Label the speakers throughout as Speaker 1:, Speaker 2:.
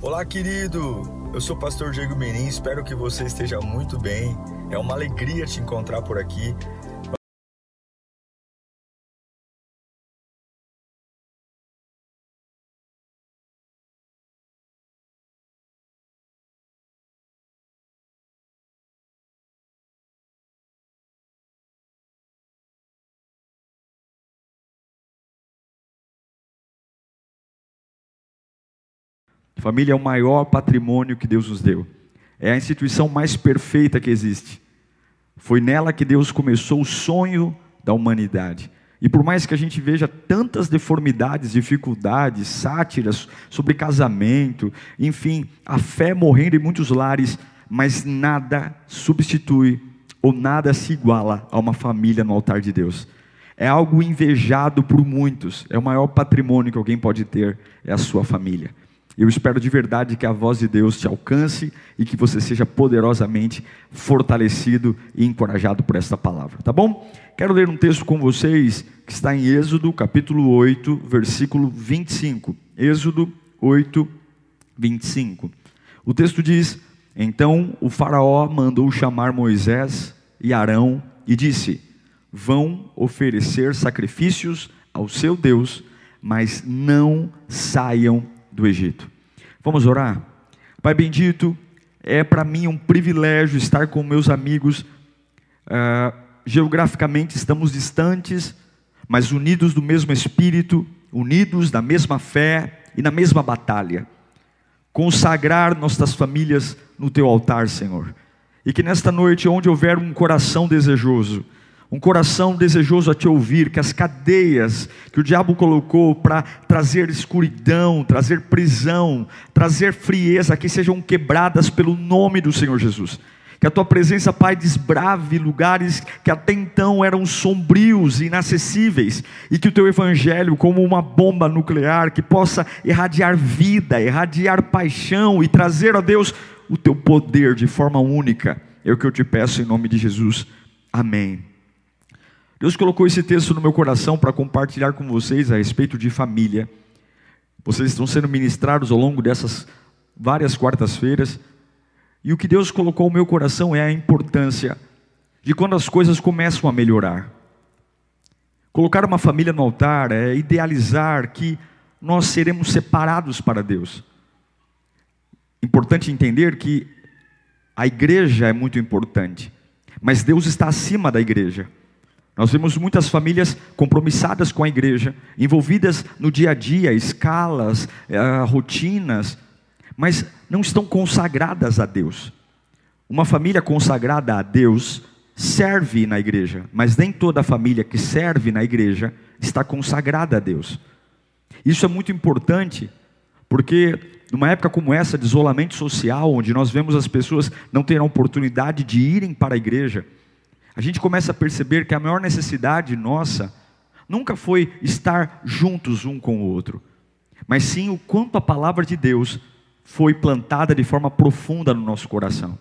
Speaker 1: Olá, querido! Eu sou o pastor Diego Menin, espero que você esteja muito bem. É uma alegria te encontrar por aqui.
Speaker 2: Família é o maior patrimônio que Deus nos deu. É a instituição mais perfeita que existe. Foi nela que Deus começou o sonho da humanidade. E por mais que a gente veja tantas deformidades, dificuldades, sátiras sobre casamento, enfim, a fé morrendo em muitos lares, mas nada substitui ou nada se iguala a uma família no altar de Deus. É algo invejado por muitos, é o maior patrimônio que alguém pode ter, é a sua família. Eu espero de verdade que a voz de Deus te alcance e que você seja poderosamente fortalecido e encorajado por esta palavra, tá bom? Quero ler um texto com vocês que está em Êxodo, capítulo 8, versículo 25. Êxodo 8, 25. O texto diz: Então o Faraó mandou chamar Moisés e Arão e disse: Vão oferecer sacrifícios ao seu Deus, mas não saiam do Egito. Vamos orar? Pai bendito, é para mim um privilégio estar com meus amigos. Uh, geograficamente estamos distantes, mas unidos do mesmo Espírito, unidos da mesma fé e na mesma batalha. Consagrar nossas famílias no teu altar, Senhor. E que nesta noite, onde houver um coração desejoso, um coração desejoso a te ouvir, que as cadeias que o diabo colocou para trazer escuridão, trazer prisão, trazer frieza, que sejam quebradas pelo nome do Senhor Jesus. Que a tua presença, Pai, desbrave lugares que até então eram sombrios e inacessíveis, e que o teu evangelho, como uma bomba nuclear, que possa irradiar vida, irradiar paixão e trazer a Deus o teu poder de forma única. É o que eu te peço em nome de Jesus. Amém. Deus colocou esse texto no meu coração para compartilhar com vocês a respeito de família. Vocês estão sendo ministrados ao longo dessas várias quartas-feiras. E o que Deus colocou no meu coração é a importância de quando as coisas começam a melhorar. Colocar uma família no altar é idealizar que nós seremos separados para Deus. Importante entender que a igreja é muito importante, mas Deus está acima da igreja. Nós vemos muitas famílias compromissadas com a igreja, envolvidas no dia a dia, escalas, eh, rotinas, mas não estão consagradas a Deus. Uma família consagrada a Deus serve na igreja, mas nem toda família que serve na igreja está consagrada a Deus. Isso é muito importante, porque numa época como essa de isolamento social, onde nós vemos as pessoas não terem a oportunidade de irem para a igreja, a gente começa a perceber que a maior necessidade nossa nunca foi estar juntos um com o outro, mas sim o quanto a palavra de Deus foi plantada de forma profunda no nosso coração.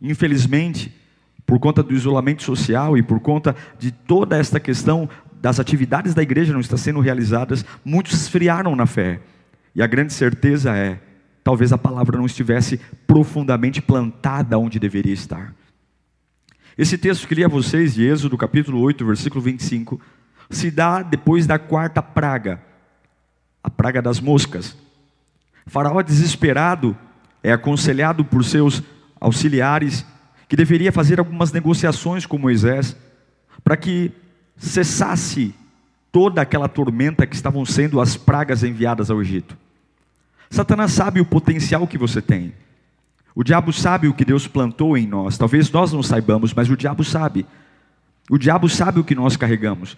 Speaker 2: Infelizmente, por conta do isolamento social e por conta de toda esta questão das atividades da igreja não estar sendo realizadas, muitos esfriaram na fé. E a grande certeza é, talvez a palavra não estivesse profundamente plantada onde deveria estar. Esse texto que li a vocês, de Êxodo capítulo 8, versículo 25, se dá depois da quarta praga, a praga das moscas. faraó desesperado é aconselhado por seus auxiliares que deveria fazer algumas negociações com Moisés para que cessasse toda aquela tormenta que estavam sendo as pragas enviadas ao Egito. Satanás sabe o potencial que você tem. O diabo sabe o que Deus plantou em nós. Talvez nós não saibamos, mas o diabo sabe. O diabo sabe o que nós carregamos.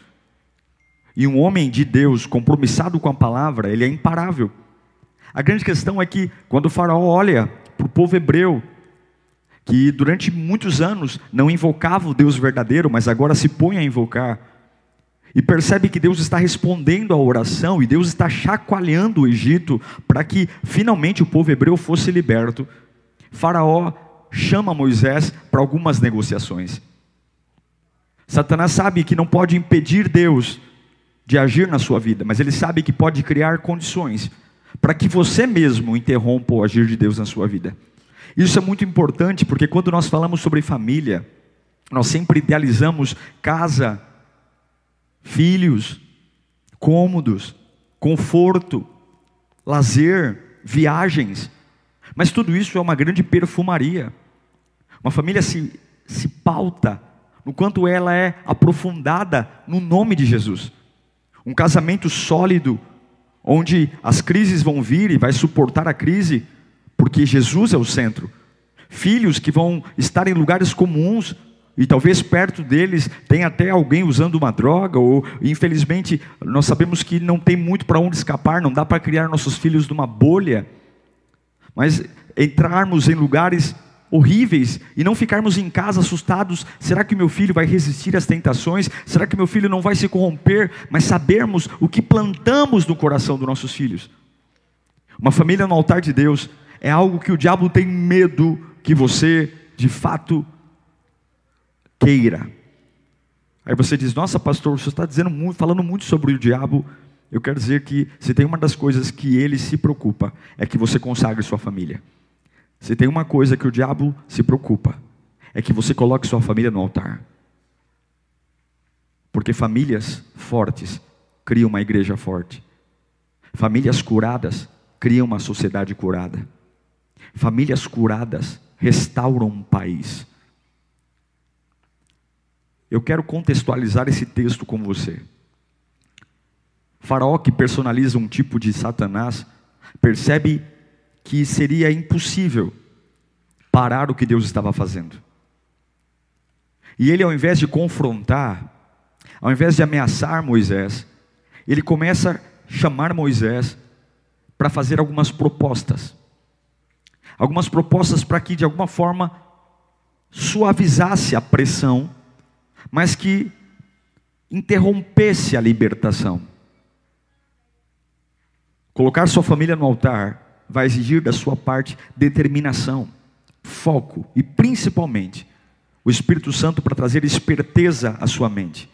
Speaker 2: E um homem de Deus, compromissado com a palavra, ele é imparável. A grande questão é que, quando o faraó olha para o povo hebreu, que durante muitos anos não invocava o Deus verdadeiro, mas agora se põe a invocar, e percebe que Deus está respondendo à oração, e Deus está chacoalhando o Egito, para que finalmente o povo hebreu fosse liberto. Faraó chama Moisés para algumas negociações. Satanás sabe que não pode impedir Deus de agir na sua vida, mas ele sabe que pode criar condições para que você mesmo interrompa o agir de Deus na sua vida. Isso é muito importante porque quando nós falamos sobre família, nós sempre idealizamos casa, filhos, cômodos, conforto, lazer, viagens. Mas tudo isso é uma grande perfumaria. Uma família se, se pauta no quanto ela é aprofundada no nome de Jesus. Um casamento sólido, onde as crises vão vir e vai suportar a crise, porque Jesus é o centro. Filhos que vão estar em lugares comuns, e talvez perto deles tenha até alguém usando uma droga, ou infelizmente nós sabemos que não tem muito para onde escapar, não dá para criar nossos filhos numa bolha, mas entrarmos em lugares horríveis e não ficarmos em casa assustados: será que meu filho vai resistir às tentações? Será que meu filho não vai se corromper? Mas sabermos o que plantamos no coração dos nossos filhos. Uma família no altar de Deus é algo que o diabo tem medo que você, de fato, queira. Aí você diz: Nossa, pastor, você está dizendo muito, falando muito sobre o diabo. Eu quero dizer que se tem uma das coisas que ele se preocupa é que você consagre sua família. Se tem uma coisa que o diabo se preocupa, é que você coloque sua família no altar. Porque famílias fortes criam uma igreja forte. Famílias curadas criam uma sociedade curada. Famílias curadas restauram um país. Eu quero contextualizar esse texto com você. Faraó, que personaliza um tipo de Satanás, percebe que seria impossível parar o que Deus estava fazendo. E ele, ao invés de confrontar, ao invés de ameaçar Moisés, ele começa a chamar Moisés para fazer algumas propostas. Algumas propostas para que, de alguma forma, suavizasse a pressão, mas que interrompesse a libertação. Colocar sua família no altar vai exigir da sua parte determinação, foco e principalmente o Espírito Santo para trazer esperteza à sua mente.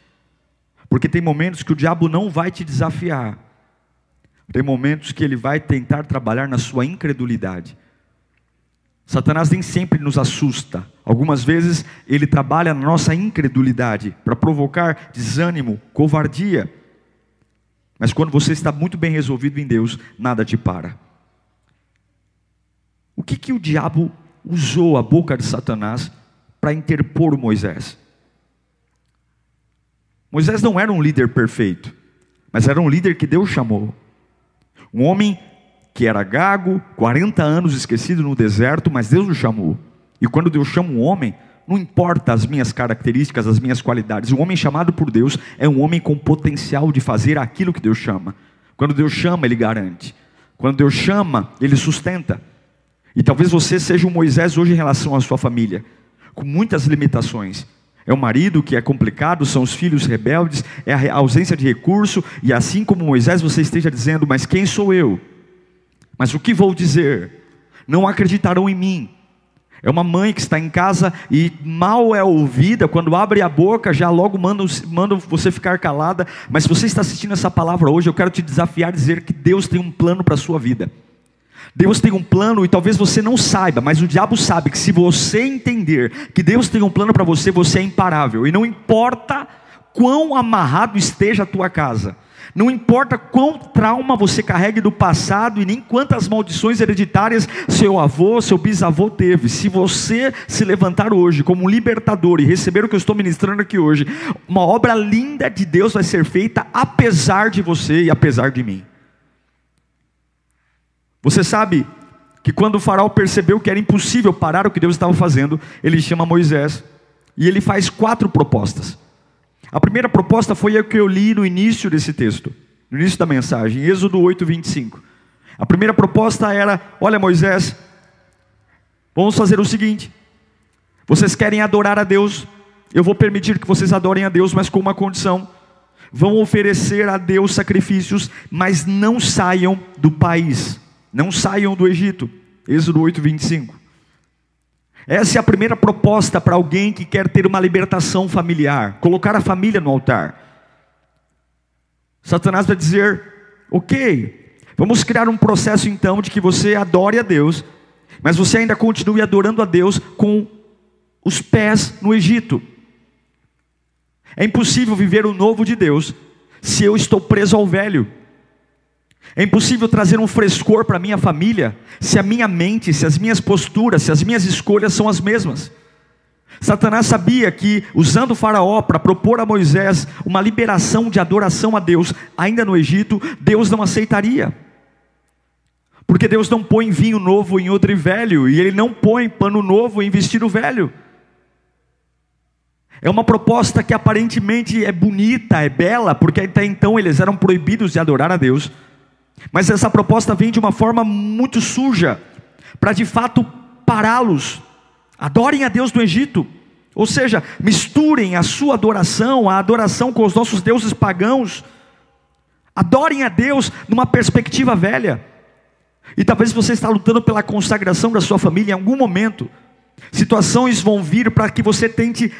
Speaker 2: Porque tem momentos que o diabo não vai te desafiar. Tem momentos que ele vai tentar trabalhar na sua incredulidade. Satanás nem sempre nos assusta. Algumas vezes ele trabalha na nossa incredulidade para provocar desânimo, covardia. Mas quando você está muito bem resolvido em Deus, nada te para. O que, que o diabo usou a boca de Satanás para interpor Moisés? Moisés não era um líder perfeito, mas era um líder que Deus chamou. Um homem que era gago, 40 anos esquecido no deserto, mas Deus o chamou. E quando Deus chama um homem, não importa as minhas características, as minhas qualidades, um homem chamado por Deus é um homem com potencial de fazer aquilo que Deus chama. Quando Deus chama, Ele garante. Quando Deus chama, Ele sustenta. E talvez você seja um Moisés hoje em relação à sua família, com muitas limitações. É o marido que é complicado, são os filhos rebeldes, é a ausência de recurso, e assim como Moisés você esteja dizendo: Mas quem sou eu? Mas o que vou dizer? Não acreditarão em mim. É uma mãe que está em casa e mal é ouvida, quando abre a boca, já logo manda, você ficar calada. Mas se você está assistindo essa palavra hoje, eu quero te desafiar a dizer que Deus tem um plano para a sua vida. Deus tem um plano e talvez você não saiba, mas o diabo sabe que se você entender que Deus tem um plano para você, você é imparável. E não importa quão amarrado esteja a tua casa, não importa quão trauma você carregue do passado e nem quantas maldições hereditárias seu avô, seu bisavô teve. Se você se levantar hoje como um libertador e receber o que eu estou ministrando aqui hoje, uma obra linda de Deus vai ser feita apesar de você e apesar de mim. Você sabe que quando o faraó percebeu que era impossível parar o que Deus estava fazendo, ele chama Moisés e ele faz quatro propostas. A primeira proposta foi a que eu li no início desse texto, no início da mensagem, Êxodo 8, 25. A primeira proposta era: Olha, Moisés, vamos fazer o seguinte: vocês querem adorar a Deus, eu vou permitir que vocês adorem a Deus, mas com uma condição. Vão oferecer a Deus sacrifícios, mas não saiam do país. Não saiam do Egito. Êxodo 8, 25. Essa é a primeira proposta para alguém que quer ter uma libertação familiar, colocar a família no altar. Satanás vai dizer: ok, Vamos criar um processo então de que você adore a Deus, mas você ainda continue adorando a Deus com os pés no Egito. É impossível viver o novo de Deus se eu estou preso ao velho. É impossível trazer um frescor para minha família se a minha mente, se as minhas posturas, se as minhas escolhas são as mesmas. Satanás sabia que, usando Faraó para propor a Moisés uma liberação de adoração a Deus, ainda no Egito, Deus não aceitaria. Porque Deus não põe vinho novo em outro velho, e Ele não põe pano novo em vestido velho. É uma proposta que aparentemente é bonita, é bela, porque até então eles eram proibidos de adorar a Deus. Mas essa proposta vem de uma forma muito suja, para de fato pará-los. Adorem a Deus no Egito, ou seja, misturem a sua adoração, a adoração com os nossos deuses pagãos. Adorem a Deus numa perspectiva velha. E talvez você está lutando pela consagração da sua família em algum momento. Situações vão vir para que você tente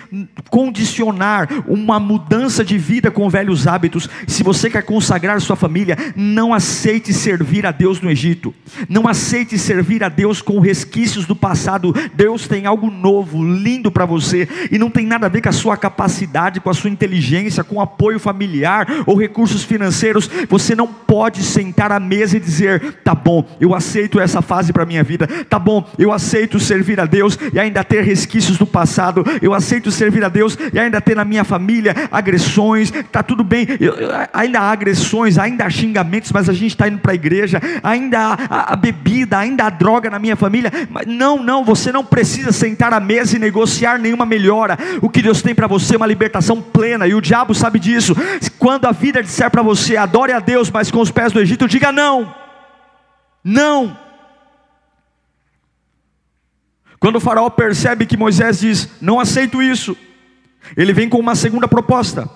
Speaker 2: condicionar uma mudança de vida com velhos hábitos. Se você quer consagrar sua família, não aceite servir a Deus no Egito. Não aceite servir a Deus com resquícios do passado. Deus tem algo novo, lindo para você e não tem nada a ver com a sua capacidade, com a sua inteligência, com apoio familiar ou recursos financeiros. Você não pode sentar à mesa e dizer: "Tá bom, eu aceito essa fase para minha vida. Tá bom, eu aceito servir a Deus e ainda ter resquícios do passado. Eu aceito servir a Deus e ainda ter na minha família agressões. Tá tudo bem, eu, ainda há agressões, ainda há xingamentos, mas a gente está indo para a igreja. Ainda há a, a bebida, ainda há droga na minha família. Mas não, não, você não precisa sentar à mesa e negociar nenhuma melhora. O que Deus tem para você é uma libertação plena e o diabo sabe disso. Quando a vida disser para você, adore a Deus, mas com os pés do Egito, diga não. Não. Quando o faraó percebe que Moisés diz: Não aceito isso, ele vem com uma segunda proposta.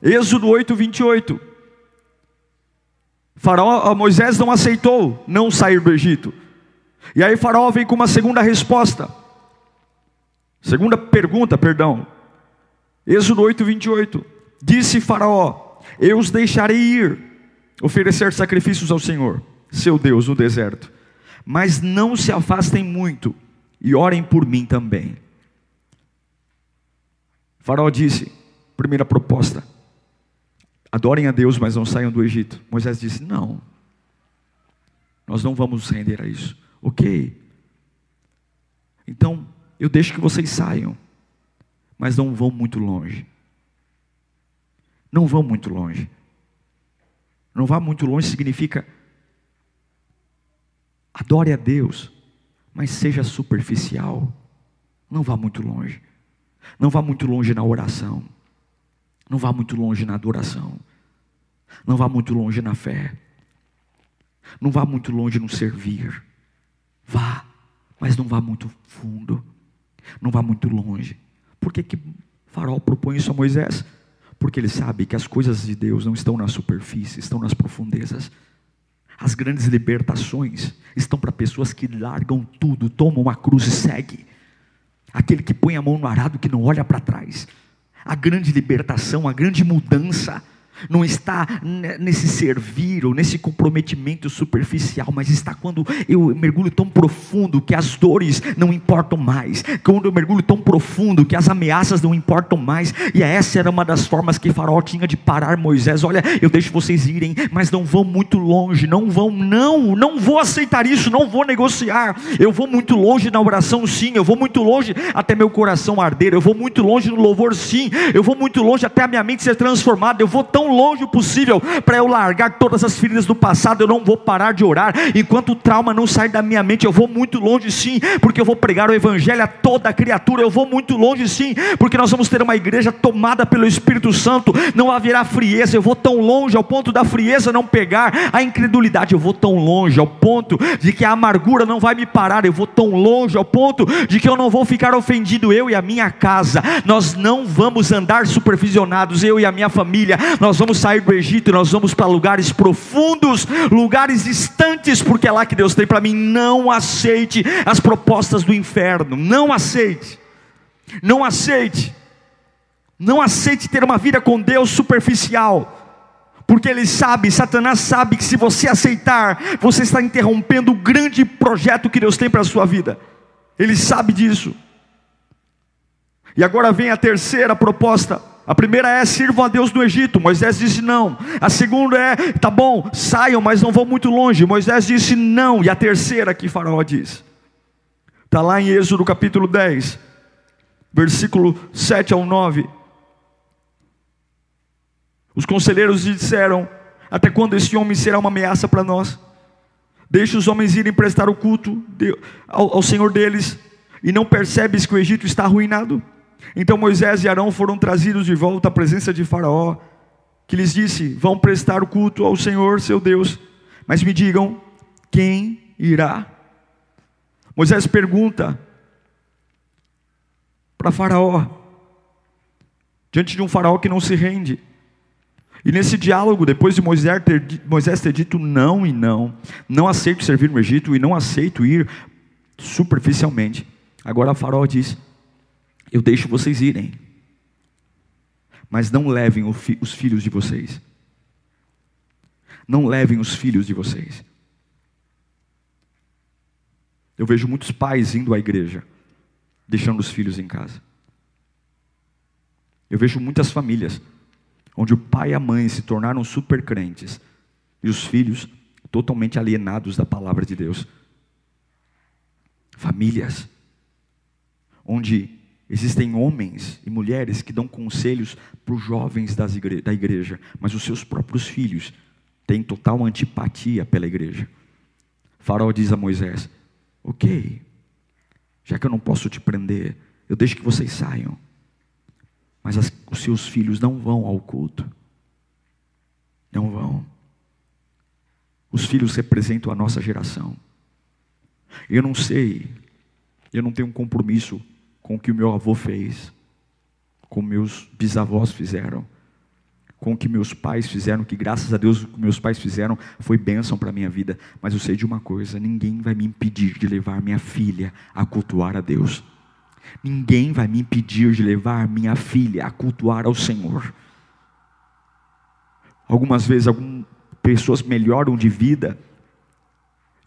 Speaker 2: Êxodo 8, 28. Faraó, Moisés não aceitou não sair do Egito. E aí Faraó vem com uma segunda resposta. Segunda pergunta, perdão. Êxodo 8, 28. Disse Faraó: Eu os deixarei ir, oferecer sacrifícios ao Senhor, seu Deus, no deserto. Mas não se afastem muito e orem por mim também. O faraó disse, primeira proposta, adorem a Deus, mas não saiam do Egito. Moisés disse, não, nós não vamos nos render a isso. Ok, então eu deixo que vocês saiam, mas não vão muito longe. Não vão muito longe. Não vá muito longe significa adore a Deus, mas seja superficial. Não vá muito longe. Não vá muito longe na oração. Não vá muito longe na adoração. Não vá muito longe na fé. Não vá muito longe no servir. Vá, mas não vá muito fundo. Não vá muito longe. Por que, que Farol propõe isso a Moisés? Porque ele sabe que as coisas de Deus não estão na superfície, estão nas profundezas. As grandes libertações estão para pessoas que largam tudo, tomam a cruz e seguem. Aquele que põe a mão no arado que não olha para trás. A grande libertação, a grande mudança não está nesse servir ou nesse comprometimento superficial, mas está quando eu mergulho tão profundo que as dores não importam mais, quando eu mergulho tão profundo que as ameaças não importam mais, e essa era uma das formas que Faraó tinha de parar Moisés. Olha, eu deixo vocês irem, mas não vão muito longe, não vão, não, não vou aceitar isso, não vou negociar. Eu vou muito longe na oração, sim, eu vou muito longe até meu coração arder, eu vou muito longe no louvor, sim, eu vou muito longe até a minha mente ser transformada, eu vou tão longe possível para eu largar todas as feridas do passado. Eu não vou parar de orar enquanto o trauma não sair da minha mente. Eu vou muito longe, sim, porque eu vou pregar o Evangelho a toda criatura. Eu vou muito longe, sim, porque nós vamos ter uma igreja tomada pelo Espírito Santo. Não haverá frieza. Eu vou tão longe ao ponto da frieza não pegar a incredulidade. Eu vou tão longe ao ponto de que a amargura não vai me parar. Eu vou tão longe ao ponto de que eu não vou ficar ofendido, eu e a minha casa. Nós não vamos andar supervisionados, eu e a minha família. Nós vamos sair do Egito, nós vamos para lugares profundos, lugares distantes, porque é lá que Deus tem para mim. Não aceite as propostas do inferno, não aceite, não aceite, não aceite ter uma vida com Deus superficial porque ele sabe, Satanás sabe que se você aceitar, você está interrompendo o grande projeto que Deus tem para a sua vida. Ele sabe disso. E agora vem a terceira proposta. A primeira é sirvam a Deus no Egito. Moisés disse não. A segunda é, tá bom, saiam, mas não vão muito longe. Moisés disse não. E a terceira que Faraó diz. Está lá em Êxodo capítulo 10, versículo 7 ao 9. Os conselheiros lhe disseram: Até quando esse homem será uma ameaça para nós? Deixe os homens irem prestar o culto ao, ao Senhor deles, e não percebes que o Egito está arruinado? Então Moisés e Arão foram trazidos de volta à presença de Faraó, que lhes disse: Vão prestar o culto ao Senhor seu Deus, mas me digam, quem irá? Moisés pergunta para Faraó, diante de um Faraó que não se rende. E nesse diálogo, depois de Moisés ter, Moisés ter dito não e não, não aceito servir no Egito e não aceito ir superficialmente, agora Faraó diz: Eu deixo vocês irem, mas não levem os filhos de vocês. Não levem os filhos de vocês. Eu vejo muitos pais indo à igreja, deixando os filhos em casa. Eu vejo muitas famílias onde o pai e a mãe se tornaram super crentes e os filhos totalmente alienados da palavra de Deus. Famílias onde existem homens e mulheres que dão conselhos para os jovens igre da igreja, mas os seus próprios filhos têm total antipatia pela igreja. Faraó diz a Moisés: Ok, já que eu não posso te prender, eu deixo que vocês saiam mas as, os seus filhos não vão ao culto. Não vão. Os filhos representam a nossa geração. Eu não sei, eu não tenho um compromisso com o que o meu avô fez, com meus bisavós fizeram, com o que meus pais fizeram, que graças a Deus o que meus pais fizeram foi bênção para a minha vida. Mas eu sei de uma coisa: ninguém vai me impedir de levar minha filha a cultuar a Deus. Ninguém vai me impedir de levar minha filha a cultuar ao Senhor. Algumas vezes, algumas pessoas melhoram de vida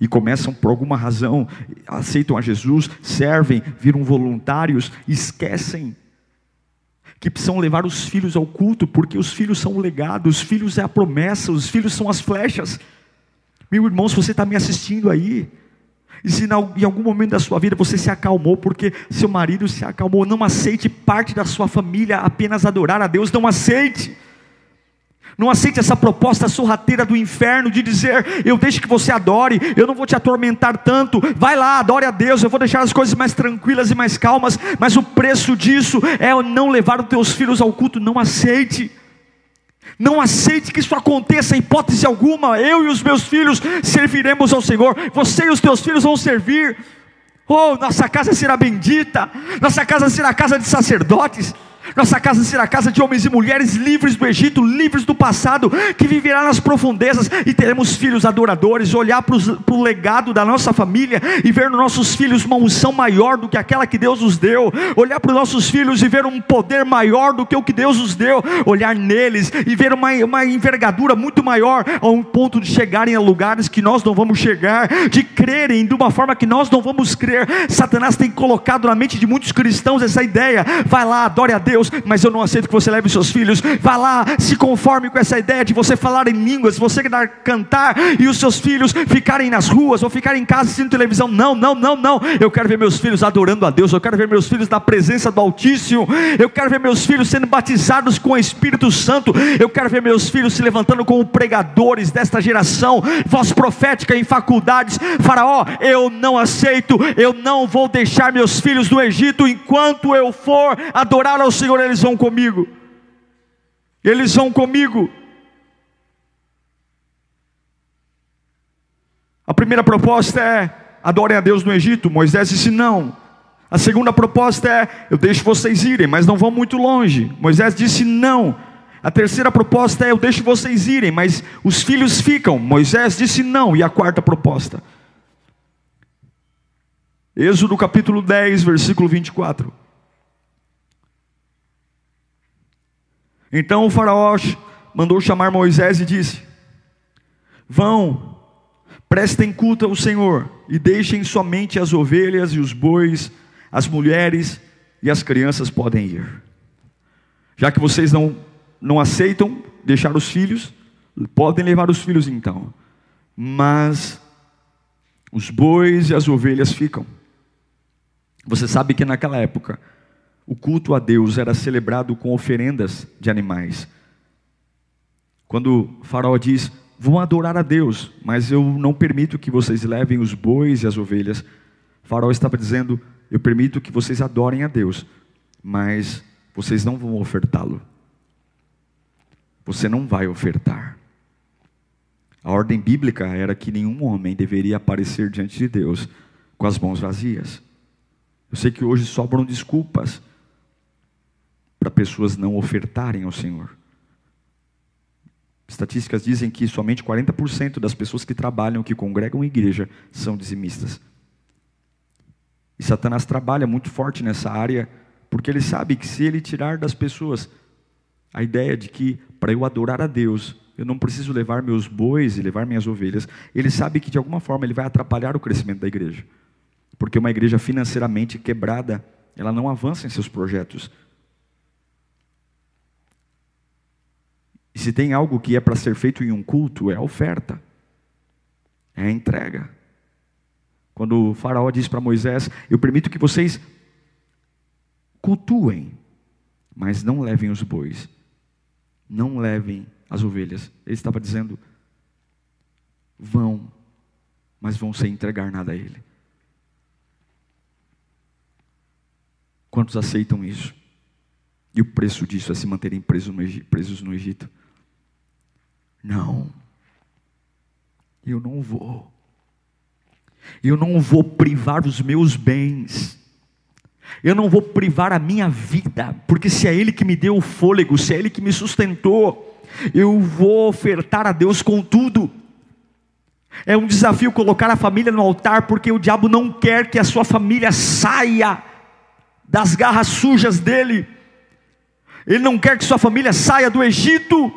Speaker 2: e começam por alguma razão, aceitam a Jesus, servem, viram voluntários, esquecem que precisam levar os filhos ao culto, porque os filhos são o legado, os filhos é a promessa, os filhos são as flechas. Meu irmão, se você está me assistindo aí, e se em algum momento da sua vida você se acalmou porque seu marido se acalmou, não aceite parte da sua família apenas adorar a Deus, não aceite. Não aceite essa proposta sorrateira do inferno de dizer: eu deixo que você adore, eu não vou te atormentar tanto. Vai lá, adore a Deus, eu vou deixar as coisas mais tranquilas e mais calmas. Mas o preço disso é não levar os teus filhos ao culto. Não aceite. Não aceite que isso aconteça hipótese alguma. Eu e os meus filhos serviremos ao Senhor. Você e os teus filhos vão servir. Oh, nossa casa será bendita. Nossa casa será casa de sacerdotes. Nossa casa será casa de homens e mulheres livres do Egito, livres do passado, que viverá nas profundezas e teremos filhos adoradores. Olhar para o legado da nossa família e ver nos nossos filhos uma unção maior do que aquela que Deus nos deu. Olhar para os nossos filhos e ver um poder maior do que o que Deus nos deu. Olhar neles e ver uma, uma envergadura muito maior, a um ponto de chegarem a lugares que nós não vamos chegar, de crerem de uma forma que nós não vamos crer. Satanás tem colocado na mente de muitos cristãos essa ideia. Vai lá, adore a Deus Deus, mas eu não aceito que você leve seus filhos. Vá lá, se conforme com essa ideia de você falar em línguas, você cantar e os seus filhos ficarem nas ruas ou ficarem em casa assistindo televisão. Não, não, não, não. Eu quero ver meus filhos adorando a Deus. Eu quero ver meus filhos na presença do Altíssimo. Eu quero ver meus filhos sendo batizados com o Espírito Santo. Eu quero ver meus filhos se levantando como pregadores desta geração, voz profética em faculdades. Faraó, eu não aceito, eu não vou deixar meus filhos no Egito enquanto eu for adorar ao Senhor, eles vão comigo. Eles vão comigo. A primeira proposta é: adorem a Deus no Egito. Moisés disse não. A segunda proposta é: eu deixo vocês irem, mas não vão muito longe. Moisés disse não. A terceira proposta é: eu deixo vocês irem, mas os filhos ficam. Moisés disse não. E a quarta proposta? Êxodo capítulo 10, versículo 24. Então o faraó mandou chamar Moisés e disse: Vão, prestem culto ao Senhor e deixem somente as ovelhas e os bois, as mulheres e as crianças podem ir. Já que vocês não, não aceitam deixar os filhos, podem levar os filhos então. Mas os bois e as ovelhas ficam. Você sabe que naquela época o culto a Deus era celebrado com oferendas de animais. Quando faraó diz: Vão adorar a Deus, mas eu não permito que vocês levem os bois e as ovelhas. Faraó estava dizendo: Eu permito que vocês adorem a Deus, mas vocês não vão ofertá-lo. Você não vai ofertar. A ordem bíblica era que nenhum homem deveria aparecer diante de Deus com as mãos vazias. Eu sei que hoje sobram desculpas para pessoas não ofertarem ao Senhor. Estatísticas dizem que somente 40% das pessoas que trabalham, que congregam em igreja, são dizimistas. E Satanás trabalha muito forte nessa área, porque ele sabe que se ele tirar das pessoas a ideia de que para eu adorar a Deus, eu não preciso levar meus bois e levar minhas ovelhas, ele sabe que de alguma forma ele vai atrapalhar o crescimento da igreja. Porque uma igreja financeiramente quebrada, ela não avança em seus projetos. E se tem algo que é para ser feito em um culto, é a oferta, é a entrega. Quando o Faraó diz para Moisés: Eu permito que vocês cultuem, mas não levem os bois, não levem as ovelhas. Ele estava dizendo: Vão, mas vão sem entregar nada a Ele. Quantos aceitam isso? E o preço disso é se manterem presos no Egito. Não, eu não vou. Eu não vou privar os meus bens. Eu não vou privar a minha vida, porque se é Ele que me deu o fôlego, se é Ele que me sustentou, eu vou ofertar a Deus com tudo. É um desafio colocar a família no altar, porque o diabo não quer que a sua família saia das garras sujas dele. Ele não quer que sua família saia do Egito.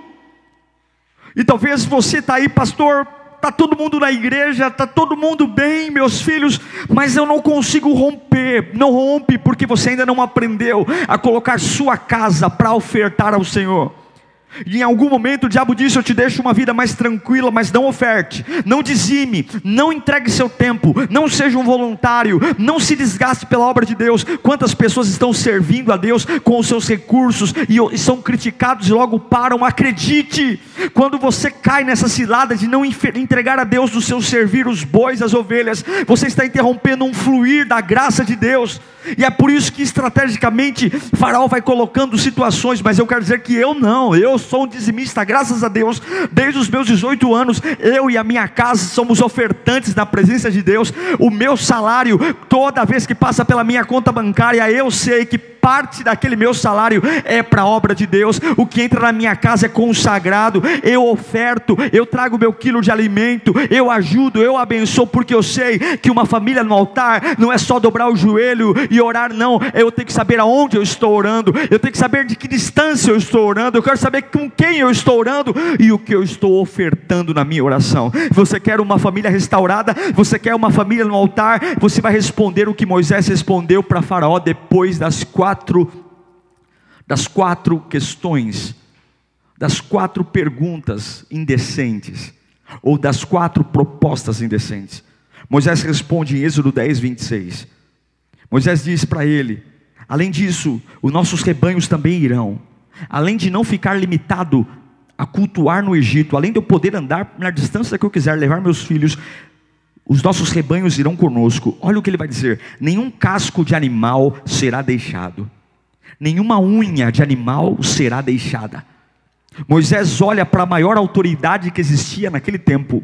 Speaker 2: E talvez você está aí, pastor, está todo mundo na igreja, está todo mundo bem, meus filhos, mas eu não consigo romper. Não rompe porque você ainda não aprendeu a colocar sua casa para ofertar ao Senhor. E em algum momento o diabo disse: Eu te deixo uma vida mais tranquila, mas não oferte, não dizime, não entregue seu tempo, não seja um voluntário, não se desgaste pela obra de Deus. Quantas pessoas estão servindo a Deus com os seus recursos e são criticados e logo param? Acredite, quando você cai nessa cilada de não entregar a Deus do seu servir os bois, as ovelhas, você está interrompendo um fluir da graça de Deus. E é por isso que estrategicamente Faraó vai colocando situações, mas eu quero dizer que eu não, eu sou um dizimista, graças a Deus, desde os meus 18 anos, eu e a minha casa somos ofertantes na presença de Deus. O meu salário, toda vez que passa pela minha conta bancária, eu sei que parte daquele meu salário é para a obra de Deus. O que entra na minha casa é consagrado. Eu oferto, eu trago meu quilo de alimento, eu ajudo, eu abençoo, porque eu sei que uma família no altar não é só dobrar o joelho e orar, não. Eu tenho que saber aonde eu estou orando, eu tenho que saber de que distância eu estou orando, eu quero saber com quem eu estou orando e o que eu estou ofertando na minha oração. Você quer uma família restaurada? Você quer uma família no altar? Você vai responder o que Moisés respondeu para Faraó depois das quatro das quatro questões, das quatro perguntas indecentes, ou das quatro propostas indecentes. Moisés responde em Êxodo 10, 26. Moisés diz para ele: além disso, os nossos rebanhos também irão, além de não ficar limitado a cultuar no Egito, além de eu poder andar na distância que eu quiser, levar meus filhos, os nossos rebanhos irão conosco. Olha o que ele vai dizer: nenhum casco de animal será deixado, nenhuma unha de animal será deixada. Moisés olha para a maior autoridade que existia naquele tempo.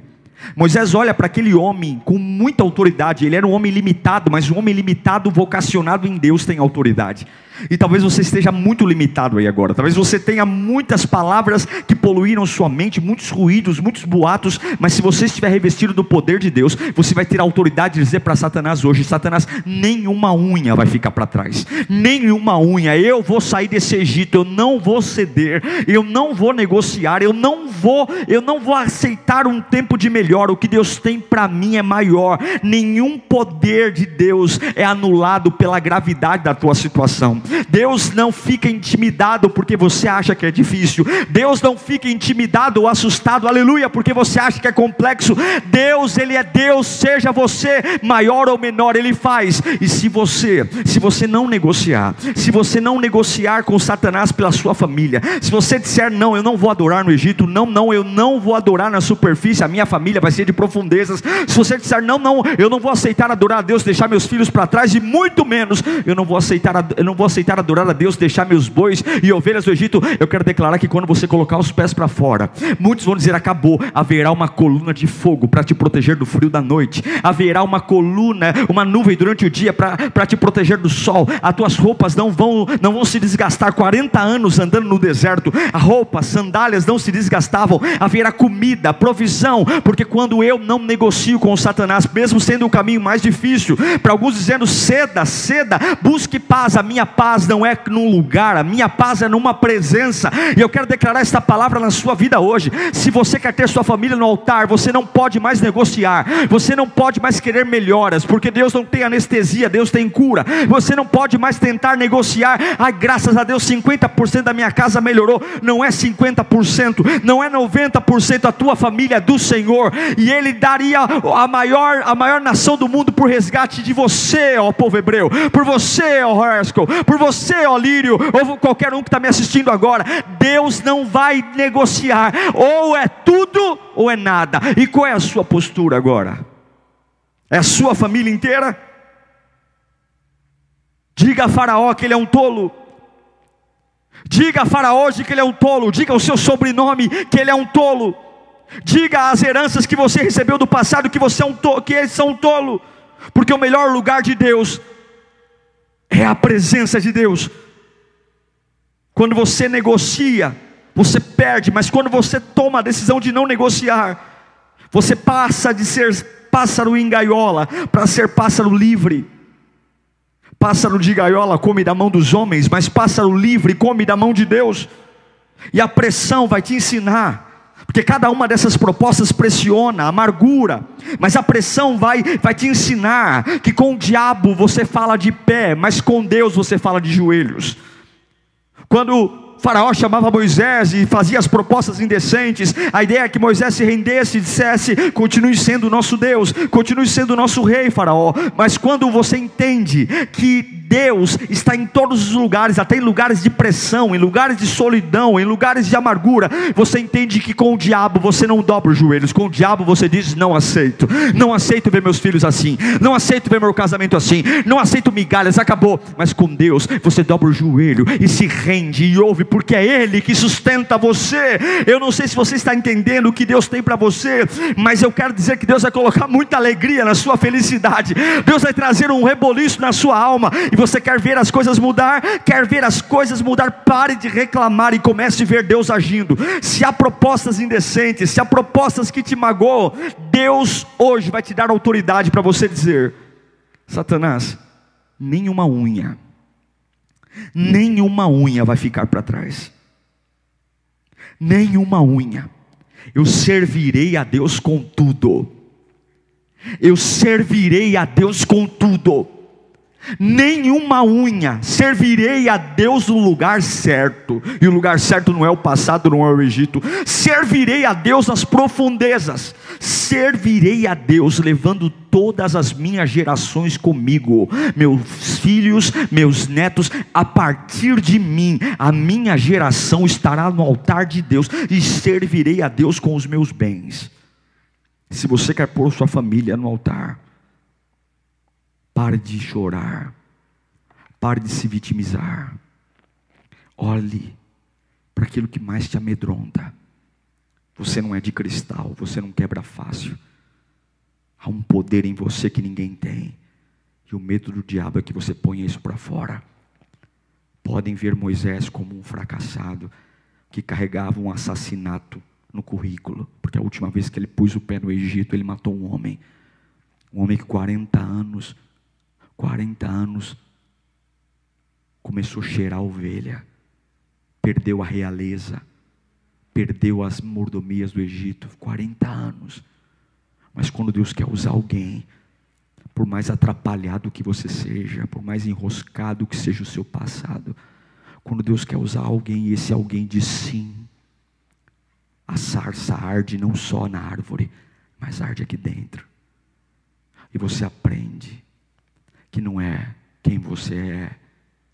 Speaker 2: Moisés olha para aquele homem com muita autoridade. Ele era um homem limitado, mas um homem limitado, vocacionado em Deus, tem autoridade. E talvez você esteja muito limitado aí agora. Talvez você tenha muitas palavras que poluíram sua mente, muitos ruídos, muitos boatos. Mas se você estiver revestido do poder de Deus, você vai ter autoridade de dizer para Satanás hoje: Satanás, nenhuma unha vai ficar para trás, nenhuma unha. Eu vou sair desse Egito, eu não vou ceder, eu não vou negociar, eu não vou, eu não vou aceitar um tempo de melhor. O que Deus tem para mim é maior. Nenhum poder de Deus é anulado pela gravidade da tua situação. Deus não fica intimidado porque você acha que é difícil. Deus não fica intimidado ou assustado, aleluia, porque você acha que é complexo. Deus, Ele é Deus, seja você maior ou menor, Ele faz. E se você, se você não negociar, se você não negociar com Satanás pela sua família, se você disser não, eu não vou adorar no Egito, não, não, eu não vou adorar na superfície, a minha família vai ser de profundezas. Se você disser não, não, eu não vou aceitar adorar a Deus, deixar meus filhos para trás e muito menos, eu não vou aceitar, eu não vou aceitar adorar a Deus, deixar meus bois e ovelhas do Egito. Eu quero declarar que quando você colocar os pés para fora, muitos vão dizer: acabou. Haverá uma coluna de fogo para te proteger do frio da noite, haverá uma coluna, uma nuvem durante o dia para te proteger do sol. As tuas roupas não vão, não vão se desgastar. 40 anos andando no deserto, a roupa, sandálias não se desgastavam. Haverá comida, provisão, porque quando eu não negocio com o Satanás, mesmo sendo o caminho mais difícil, para alguns dizendo ceda, ceda, busque paz. A minha paz não é num lugar, a minha paz é numa presença. E eu quero declarar esta palavra na sua vida hoje. Se você quer ter sua família no altar, você não pode mais negociar, você não pode mais querer melhoras, porque Deus não tem anestesia, Deus tem cura. Você não pode mais tentar negociar. Ai, graças a Deus, 50% da minha casa melhorou. Não é 50%, não é 90% a tua família é do Senhor, e Ele daria a maior, a maior nação do mundo por resgate de você, ó povo hebreu, por você, ó Haskell, por você, ó Lírio, ou qualquer um que está me assistindo agora. Deus não vai negociar, ou é tudo ou é nada. E qual é a sua postura agora? É a sua família inteira? Diga a Faraó que ele é um tolo. Diga a Faraó hoje que ele é um tolo. Diga o seu sobrenome que ele é um tolo. Diga as heranças que você recebeu do passado que você é um tolo, que eles são um tolo. Porque o melhor lugar de Deus é a presença de Deus. Quando você negocia, você perde, mas quando você toma a decisão de não negociar, você passa de ser pássaro em gaiola para ser pássaro livre. Pássaro de gaiola come da mão dos homens, mas pássaro livre come da mão de Deus. E a pressão vai te ensinar porque cada uma dessas propostas pressiona, amargura, mas a pressão vai, vai te ensinar que com o diabo você fala de pé, mas com Deus você fala de joelhos. Quando Faraó chamava Moisés e fazia as propostas indecentes. A ideia é que Moisés se rendesse e dissesse: continue sendo o nosso Deus, continue sendo o nosso rei, Faraó. Mas quando você entende que Deus está em todos os lugares, até em lugares de pressão, em lugares de solidão, em lugares de amargura, você entende que com o diabo você não dobra os joelhos, com o diabo você diz: não aceito, não aceito ver meus filhos assim, não aceito ver meu casamento assim, não aceito migalhas, acabou. Mas com Deus você dobra o joelho e se rende e ouve porque é Ele que sustenta você. Eu não sei se você está entendendo o que Deus tem para você, mas eu quero dizer que Deus vai colocar muita alegria na sua felicidade, Deus vai trazer um reboliço na sua alma, e você quer ver as coisas mudar, quer ver as coisas mudar, pare de reclamar e comece a ver Deus agindo. Se há propostas indecentes, se há propostas que te magoam, Deus hoje vai te dar autoridade para você dizer: Satanás, nenhuma unha nenhuma unha vai ficar para trás. Nenhuma unha. Eu servirei a Deus com tudo. Eu servirei a Deus com tudo nenhuma unha, servirei a Deus no lugar certo, e o lugar certo não é o passado, não é o Egito, servirei a Deus nas profundezas, servirei a Deus levando todas as minhas gerações comigo, meus filhos, meus netos, a partir de mim, a minha geração estará no altar de Deus, e servirei a Deus com os meus bens. Se você quer pôr sua família no altar, Pare de chorar. Pare de se vitimizar. Olhe para aquilo que mais te amedronta. Você não é de cristal, você não quebra fácil. Há um poder em você que ninguém tem. E o medo do diabo é que você ponha isso para fora. podem ver Moisés como um fracassado que carregava um assassinato no currículo, porque a última vez que ele pôs o pé no Egito, ele matou um homem. Um homem que 40 anos, 40 anos, começou a cheirar ovelha, perdeu a realeza, perdeu as mordomias do Egito, 40 anos. Mas quando Deus quer usar alguém, por mais atrapalhado que você seja, por mais enroscado que seja o seu passado, quando Deus quer usar alguém e esse alguém diz sim, a sarça arde não só na árvore, mas arde aqui dentro. E você aprende que não é quem você é,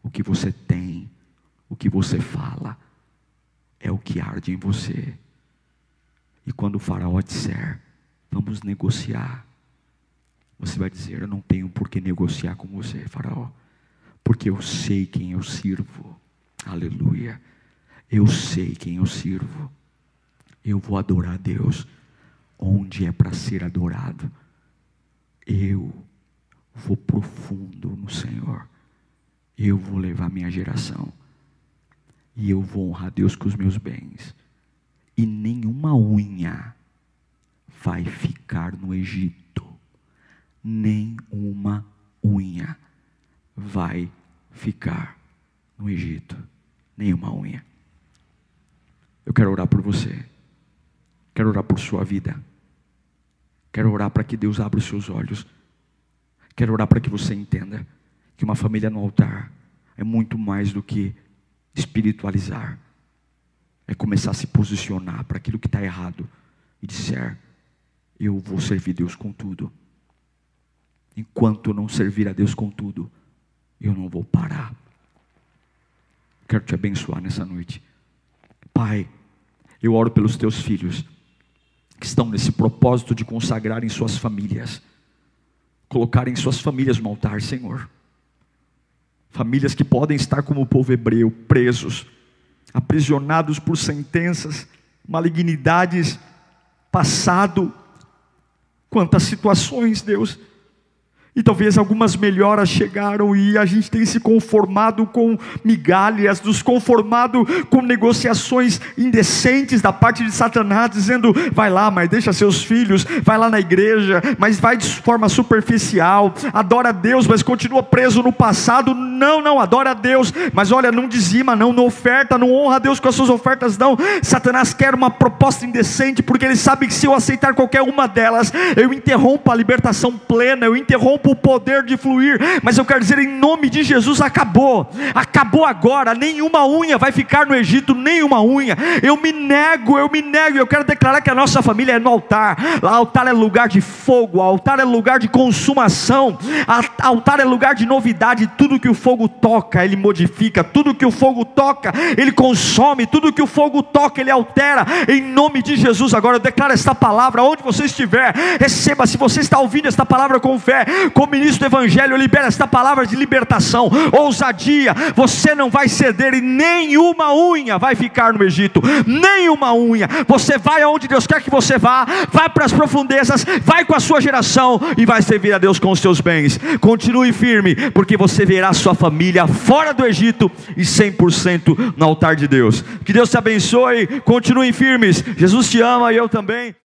Speaker 2: o que você tem, o que você fala, é o que arde em você. E quando o faraó disser, vamos negociar, você vai dizer: Eu não tenho por que negociar com você, Faraó, porque eu sei quem eu sirvo. Aleluia. Eu sei quem eu sirvo. Eu vou adorar Deus onde é para ser adorado. Eu vou profundo no Senhor. Eu vou levar minha geração. E eu vou honrar Deus com os meus bens. E nenhuma unha vai ficar no Egito nem uma unha vai ficar no Egito. Nenhuma unha. Eu quero orar por você. Quero orar por sua vida. Quero orar para que Deus abra os seus olhos. Quero orar para que você entenda que uma família no altar é muito mais do que espiritualizar. É começar a se posicionar para aquilo que está errado e disser: Eu vou servir Deus com tudo enquanto não servir a Deus com tudo, eu não vou parar. Quero te abençoar nessa noite. Pai, eu oro pelos teus filhos que estão nesse propósito de consagrarem suas famílias, colocarem suas famílias no altar, Senhor. Famílias que podem estar como o povo hebreu, presos, aprisionados por sentenças, malignidades, passado, quantas situações, Deus, e talvez algumas melhoras chegaram e a gente tem se conformado com migalhas, nos conformado com negociações indecentes da parte de Satanás, dizendo: vai lá, mas deixa seus filhos, vai lá na igreja, mas vai de forma superficial, adora a Deus, mas continua preso no passado. Não, não, adora a Deus, mas olha, não dizima, não, não oferta, não honra a Deus com as suas ofertas, não. Satanás quer uma proposta indecente, porque ele sabe que se eu aceitar qualquer uma delas, eu interrompo a libertação plena, eu interrompo o poder de fluir, mas eu quero dizer, em nome de Jesus, acabou, acabou agora, nenhuma unha vai ficar no Egito, nenhuma unha, eu me nego, eu me nego, eu quero declarar que a nossa família é no altar, o altar é lugar de fogo, o altar é lugar de consumação, o altar é lugar de novidade, tudo que o fogo toca, ele modifica, tudo que o fogo toca, ele consome, tudo que o fogo toca, ele altera, em nome de Jesus, agora eu declaro esta palavra, onde você estiver, receba, se você está ouvindo esta palavra com fé, como ministro do Evangelho, eu libero esta palavra de libertação, ousadia. Você não vai ceder e nenhuma unha vai ficar no Egito, nenhuma unha. Você vai aonde Deus quer que você vá, vai para as profundezas, vai com a sua geração e vai servir a Deus com os seus bens. Continue firme, porque você verá sua família fora do Egito e 100% no altar de Deus. Que Deus te abençoe, continue firmes. Jesus te ama e eu também.